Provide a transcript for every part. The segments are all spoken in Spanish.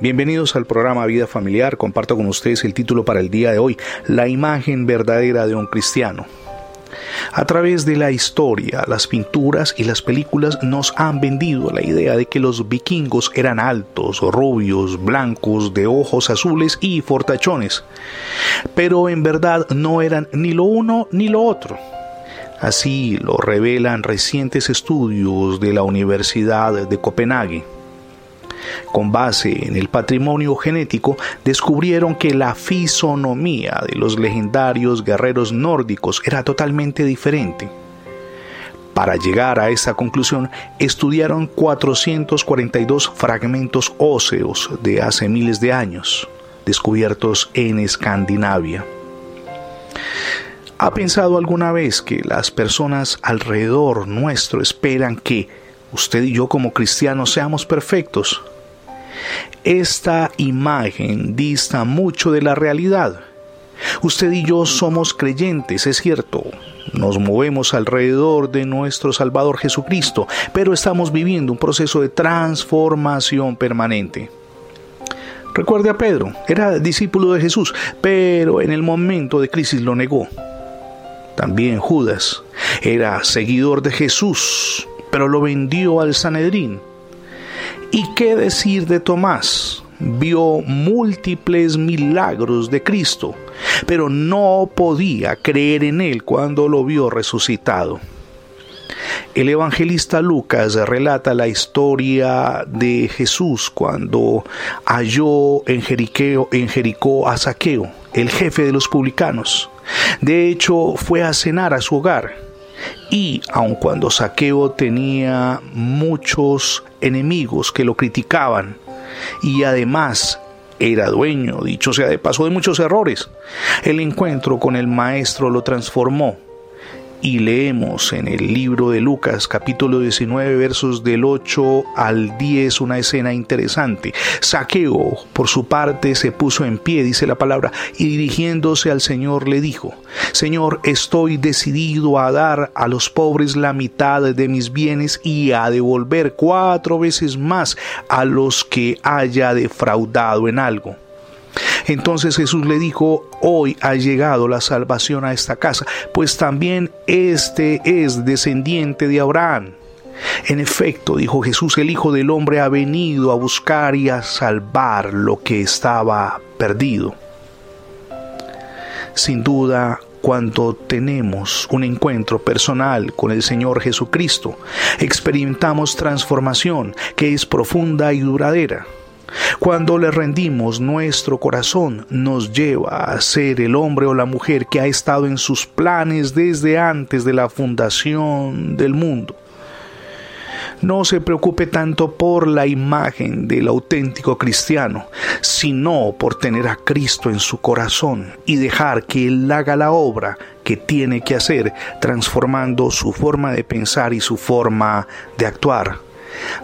Bienvenidos al programa Vida Familiar. Comparto con ustedes el título para el día de hoy, La imagen verdadera de un cristiano. A través de la historia, las pinturas y las películas nos han vendido la idea de que los vikingos eran altos, rubios, blancos, de ojos azules y fortachones. Pero en verdad no eran ni lo uno ni lo otro. Así lo revelan recientes estudios de la Universidad de Copenhague con base en el patrimonio genético, descubrieron que la fisonomía de los legendarios guerreros nórdicos era totalmente diferente. Para llegar a esa conclusión, estudiaron 442 fragmentos óseos de hace miles de años, descubiertos en Escandinavia. ¿Ha pensado alguna vez que las personas alrededor nuestro esperan que usted y yo como cristianos seamos perfectos? Esta imagen dista mucho de la realidad. Usted y yo somos creyentes, es cierto. Nos movemos alrededor de nuestro Salvador Jesucristo, pero estamos viviendo un proceso de transformación permanente. Recuerde a Pedro, era discípulo de Jesús, pero en el momento de crisis lo negó. También Judas era seguidor de Jesús, pero lo vendió al Sanedrín. ¿Y qué decir de Tomás? Vio múltiples milagros de Cristo, pero no podía creer en él cuando lo vio resucitado. El evangelista Lucas relata la historia de Jesús cuando halló en, en Jericó a Saqueo, el jefe de los publicanos. De hecho, fue a cenar a su hogar y aun cuando Saqueo tenía muchos enemigos que lo criticaban y además era dueño, dicho sea de paso, de muchos errores, el encuentro con el maestro lo transformó y leemos en el libro de Lucas capítulo 19 versos del 8 al 10 una escena interesante. Saqueo por su parte se puso en pie, dice la palabra, y dirigiéndose al Señor le dijo, Señor, estoy decidido a dar a los pobres la mitad de mis bienes y a devolver cuatro veces más a los que haya defraudado en algo. Entonces Jesús le dijo, hoy ha llegado la salvación a esta casa, pues también este es descendiente de Abraham. En efecto, dijo Jesús, el Hijo del Hombre ha venido a buscar y a salvar lo que estaba perdido. Sin duda, cuando tenemos un encuentro personal con el Señor Jesucristo, experimentamos transformación que es profunda y duradera. Cuando le rendimos nuestro corazón, nos lleva a ser el hombre o la mujer que ha estado en sus planes desde antes de la fundación del mundo. No se preocupe tanto por la imagen del auténtico cristiano, sino por tener a Cristo en su corazón y dejar que Él haga la obra que tiene que hacer, transformando su forma de pensar y su forma de actuar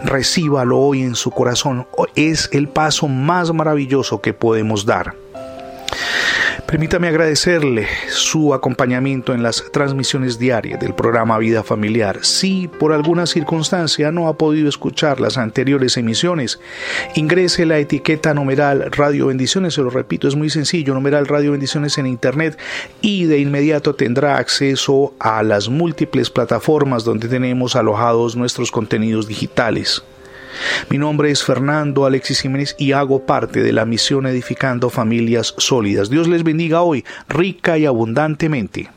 recíbalo hoy en su corazón. Es el paso más maravilloso que podemos dar. Permítame agradecerle su acompañamiento en las transmisiones diarias del programa Vida Familiar. Si por alguna circunstancia no ha podido escuchar las anteriores emisiones, ingrese la etiqueta numeral Radio Bendiciones, se lo repito, es muy sencillo, numeral Radio Bendiciones en Internet y de inmediato tendrá acceso a las múltiples plataformas donde tenemos alojados nuestros contenidos digitales. Mi nombre es Fernando Alexis Jiménez y hago parte de la misión Edificando Familias Sólidas. Dios les bendiga hoy rica y abundantemente.